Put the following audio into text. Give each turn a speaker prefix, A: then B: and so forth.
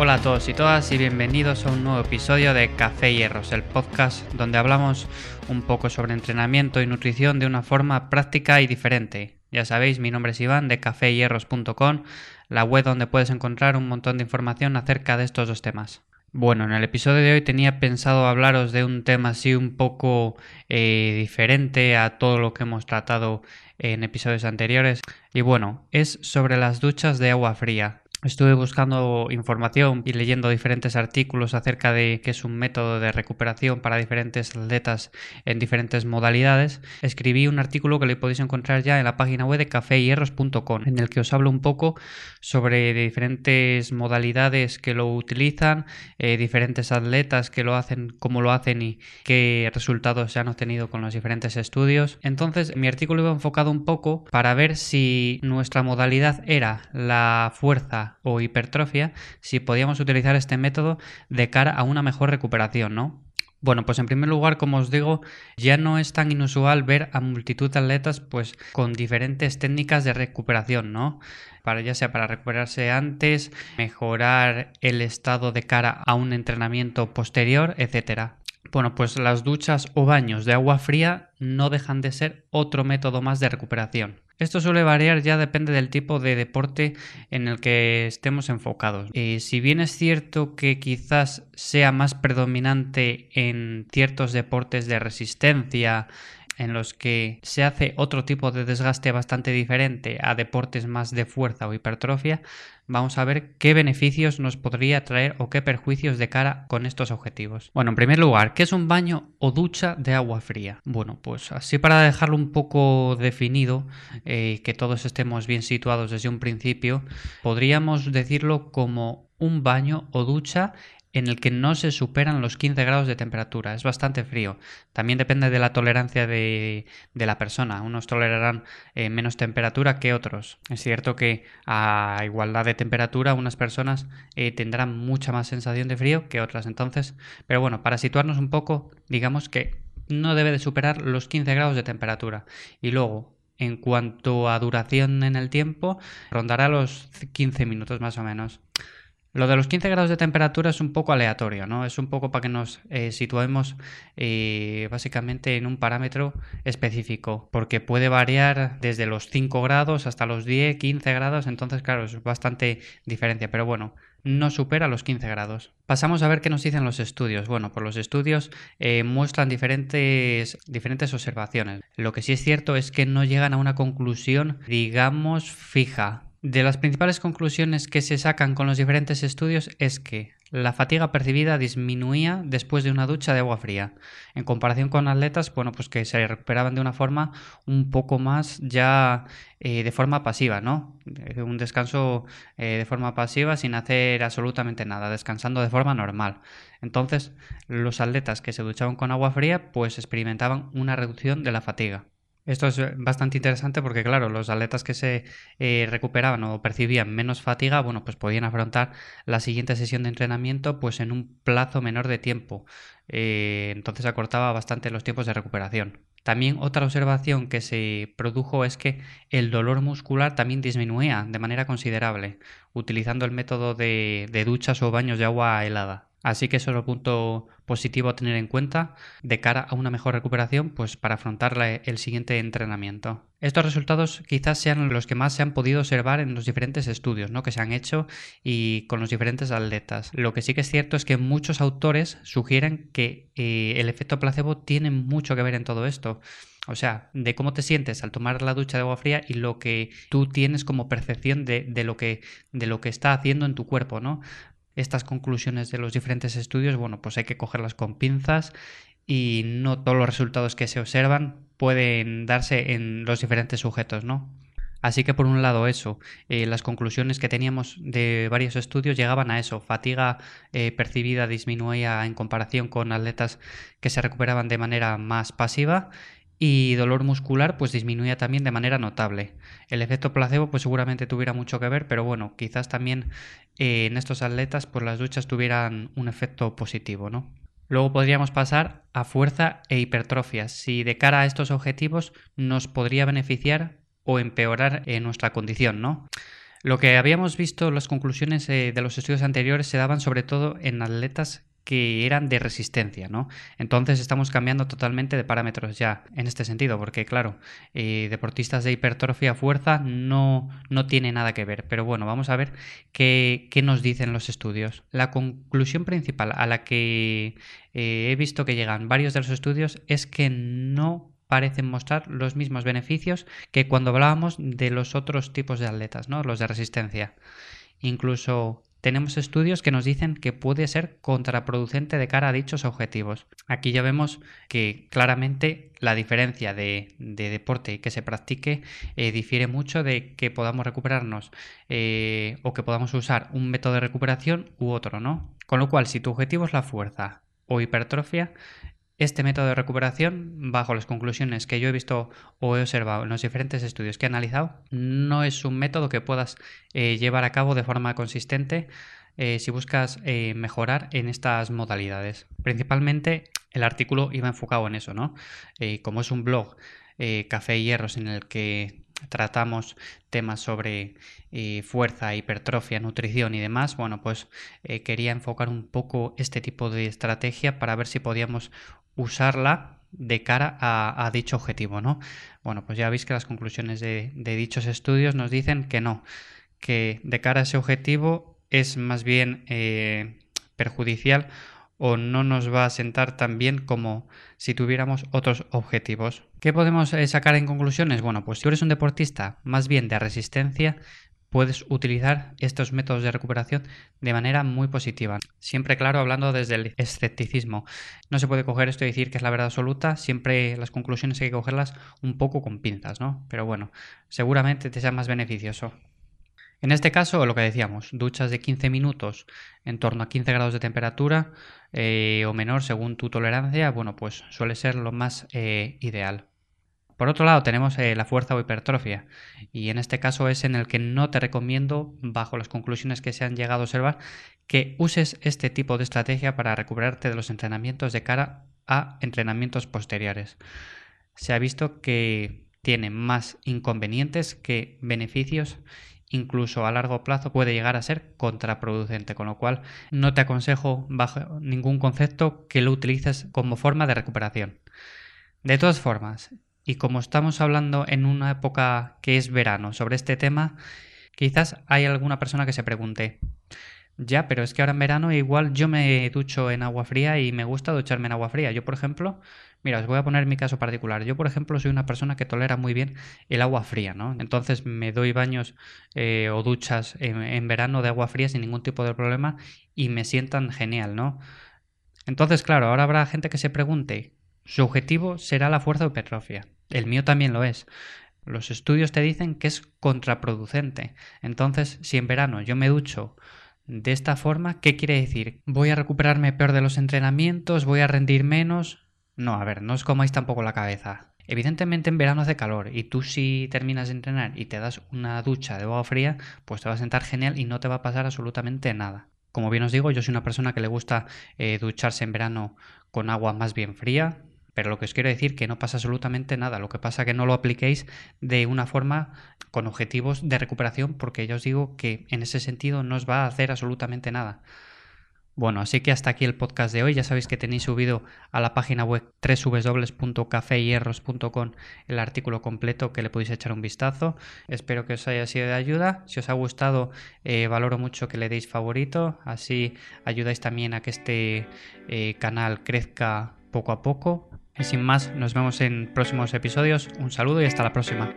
A: Hola a todos y todas y bienvenidos a un nuevo episodio de Café Hierros, el podcast donde hablamos un poco sobre entrenamiento y nutrición de una forma práctica y diferente. Ya sabéis, mi nombre es Iván de caféhierros.com, la web donde puedes encontrar un montón de información acerca de estos dos temas. Bueno, en el episodio de hoy tenía pensado hablaros de un tema así un poco eh, diferente a todo lo que hemos tratado en episodios anteriores. Y bueno, es sobre las duchas de agua fría. Estuve buscando información y leyendo diferentes artículos acerca de qué es un método de recuperación para diferentes atletas en diferentes modalidades. Escribí un artículo que le podéis encontrar ya en la página web de caféhierros.com, en el que os hablo un poco sobre diferentes modalidades que lo utilizan, eh, diferentes atletas que lo hacen, cómo lo hacen y qué resultados se han obtenido con los diferentes estudios. Entonces, mi artículo iba enfocado un poco para ver si nuestra modalidad era la fuerza o hipertrofia si podíamos utilizar este método de cara a una mejor recuperación, ¿no? Bueno, pues en primer lugar, como os digo, ya no es tan inusual ver a multitud de atletas pues con diferentes técnicas de recuperación, ¿no? Para ya sea para recuperarse antes, mejorar el estado de cara a un entrenamiento posterior, etcétera. Bueno, pues las duchas o baños de agua fría no dejan de ser otro método más de recuperación. Esto suele variar ya depende del tipo de deporte en el que estemos enfocados. Eh, si bien es cierto que quizás sea más predominante en ciertos deportes de resistencia, en los que se hace otro tipo de desgaste bastante diferente a deportes más de fuerza o hipertrofia, vamos a ver qué beneficios nos podría traer o qué perjuicios de cara con estos objetivos. Bueno, en primer lugar, ¿qué es un baño o ducha de agua fría? Bueno, pues así para dejarlo un poco definido, eh, que todos estemos bien situados desde un principio, podríamos decirlo como un baño o ducha en el que no se superan los 15 grados de temperatura. Es bastante frío. También depende de la tolerancia de, la persona. Unos tolerarán eh, menos temperatura que otros. Es cierto que a igualdad de temperatura unas personas eh, tendrán mucha más sensación de frío que otras. Entonces, pero bueno, para situarnos un poco, digamos que no debe de superar los 15 grados de temperatura. Y luego, en cuanto a duración en el tiempo, rondará los 15 minutos más o menos. Lo de los 15 grados de temperatura es un poco aleatorio, ¿no? Es un poco para que nos eh, situemos eh, básicamente en un parámetro específico, porque puede variar desde los 5 grados hasta los 10, 15 grados, entonces claro, es bastante diferencia, pero bueno, no supera los 15 grados. Pasamos a ver qué nos dicen los estudios. Bueno, pues los estudios eh, muestran diferentes, diferentes observaciones. Lo que sí es cierto es que no llegan a una conclusión, digamos, fija de las principales conclusiones que se sacan con los diferentes estudios es que la fatiga percibida disminuía después de una ducha de agua fría, en comparación con atletas, bueno, pues que se recuperaban de una forma un poco más ya eh, de forma pasiva, ¿no? Eh, un descanso eh, de forma pasiva sin hacer absolutamente nada, descansando de forma normal. Entonces, los atletas que se duchaban con agua fría, pues experimentaban una reducción de la fatiga. Esto es eh, bastante interesante porque, claro, los atletas que se eh, recuperaban o percibían menos fatiga, bueno, pues podían afrontar la siguiente sesión de entrenamiento pues en un plazo menor de tiempo. Eh, entonces acortaba bastante los tiempos de recuperación. También otra observación que se produjo es que el dolor muscular también disminuía de manera considerable utilizando el método de duchas o baños de agua helada. Así que eso es un punto positivo a tener en cuenta de cara a una mejor recuperación, pues para afrontar el siguiente entrenamiento. Estos resultados quizás sean los que más se han podido observar en los diferentes estudios ¿no? que se han hecho y con los diferentes atletas. Lo que sí que es cierto es que muchos autores sugieren que eh, el efecto placebo tiene mucho que ver en todo esto. O sea, de cómo te sientes al tomar la ducha de agua fría y lo que tú tienes como percepción de, de, lo, que, de lo que está haciendo en tu cuerpo, ¿no? Estas conclusiones de los diferentes estudios, bueno, pues hay que cogerlas con pinzas y no todos los resultados que se observan pueden darse en los diferentes sujetos, ¿no? Así que por un lado eso, eh, las conclusiones que teníamos de varios estudios llegaban a eso, fatiga eh, percibida disminuía en comparación con atletas que se recuperaban de manera más pasiva y dolor muscular pues disminuía también de manera notable. El efecto placebo pues seguramente tuviera mucho que ver, pero bueno, quizás también eh, en estos atletas pues las duchas tuvieran un efecto positivo, ¿no? Luego podríamos pasar a fuerza e hipertrofia, si de cara a estos objetivos nos podría beneficiar o empeorar en nuestra condición, ¿no? Lo que habíamos visto, las conclusiones eh, de los estudios anteriores se daban sobre todo en atletas que eran de resistencia, ¿no? Entonces estamos cambiando totalmente de parámetros ya en este sentido, porque claro, eh, deportistas de hipertrofia fuerza no, no tiene nada que ver. Pero bueno, vamos a ver qué, qué nos dicen los estudios. La conclusión principal a la que eh, he visto que llegan varios de los estudios es que no parecen mostrar los mismos beneficios que cuando hablábamos de los otros tipos de atletas, ¿no? Los de resistencia. Incluso tenemos estudios que nos dicen que puede ser contraproducente de cara a dichos objetivos. Aquí ya vemos que claramente la diferencia de, deporte que se practique eh, difiere mucho de que podamos recuperarnos eh, o que podamos usar un método de recuperación u otro, ¿no? Con lo cual, si tu objetivo es la fuerza o hipertrofia, este método de recuperación, bajo las conclusiones que yo he visto o he observado en los diferentes estudios que he analizado, no es un método que puedas eh, llevar a cabo de forma consistente eh, si buscas eh, mejorar en estas modalidades. Principalmente el artículo iba enfocado en eso, ¿no? como es un blog Café y Hierros en el que tratamos temas sobre fuerza, hipertrofia, nutrición y demás, bueno, pues quería enfocar un poco este tipo de estrategia para ver si podíamos usarla de cara a, dicho objetivo, ¿no? Bueno, pues ya veis que las conclusiones de, dichos estudios nos dicen que no, que de cara a ese objetivo es más bien eh, perjudicial o no nos va a sentar tan bien como si tuviéramos otros objetivos. ¿Qué podemos eh, sacar en conclusiones? Bueno, pues si eres un deportista más bien de resistencia, puedes utilizar estos métodos de recuperación de manera muy positiva. Siempre, claro, hablando desde el escepticismo. No se puede coger esto y decir que es la verdad absoluta, siempre las conclusiones hay que cogerlas un poco con pinzas, ¿no? Pero bueno, seguramente te sea más beneficioso. En este caso, lo que decíamos, duchas de 15 minutos en torno a 15 grados de temperatura eh, o menor según tu tolerancia, bueno, pues suele ser lo más eh, ideal. Por otro lado, tenemos eh, la fuerza o hipertrofia, y en este caso es en el que no te recomiendo, bajo las conclusiones que se han llegado a observar, que uses este tipo de estrategia para recuperarte de los entrenamientos de cara a entrenamientos posteriores. Se ha visto que tiene más inconvenientes que beneficios incluso a largo plazo puede llegar a ser contraproducente, con lo cual no te aconsejo bajo ningún concepto que lo utilices como forma de recuperación. De todas formas, y como estamos hablando en una época que es verano sobre este tema, quizás hay alguna persona que se pregunte, ya, pero es que ahora en verano igual yo me ducho en agua fría y me gusta ducharme en agua fría. Yo, por ejemplo, mira, os voy a poner mi caso particular. Yo, por ejemplo, soy una persona que tolera muy bien el agua fría, ¿no? Entonces me doy baños eh, o duchas en, verano de agua fría sin ningún tipo de problema y me sientan genial, ¿no? Entonces, claro, ahora habrá gente que se pregunte, su objetivo será la fuerza o hipertrofia. El mío también lo es. Los estudios te dicen que es contraproducente. Entonces, si en verano yo me ducho de esta forma, ¿qué quiere decir? ¿Voy a recuperarme peor de los entrenamientos? ¿Voy a rendir menos? No, a ver, no os comáis tampoco la cabeza. Evidentemente en verano hace calor y tú si terminas de entrenar y te das una ducha de agua fría, pues te va a sentar genial y no te va a pasar absolutamente nada. Como bien os digo, yo soy una persona que le gusta eh, ducharse en verano con agua más bien fría, pero lo que os quiero decir que no pasa absolutamente nada. Lo que pasa que no lo apliquéis de una forma con objetivos de recuperación, porque ya os digo que en ese sentido no os va a hacer absolutamente nada. Bueno, así que hasta aquí el podcast de hoy. Ya sabéis que tenéis subido a la página web www.cafeyerros.com el artículo completo que le podéis echar un vistazo. Espero que os haya sido de ayuda. Si os ha gustado, eh, valoro mucho que le deis favorito. Así ayudáis también a que este eh, canal crezca poco a poco. Y sin más, nos vemos en próximos episodios. Un saludo y hasta la próxima.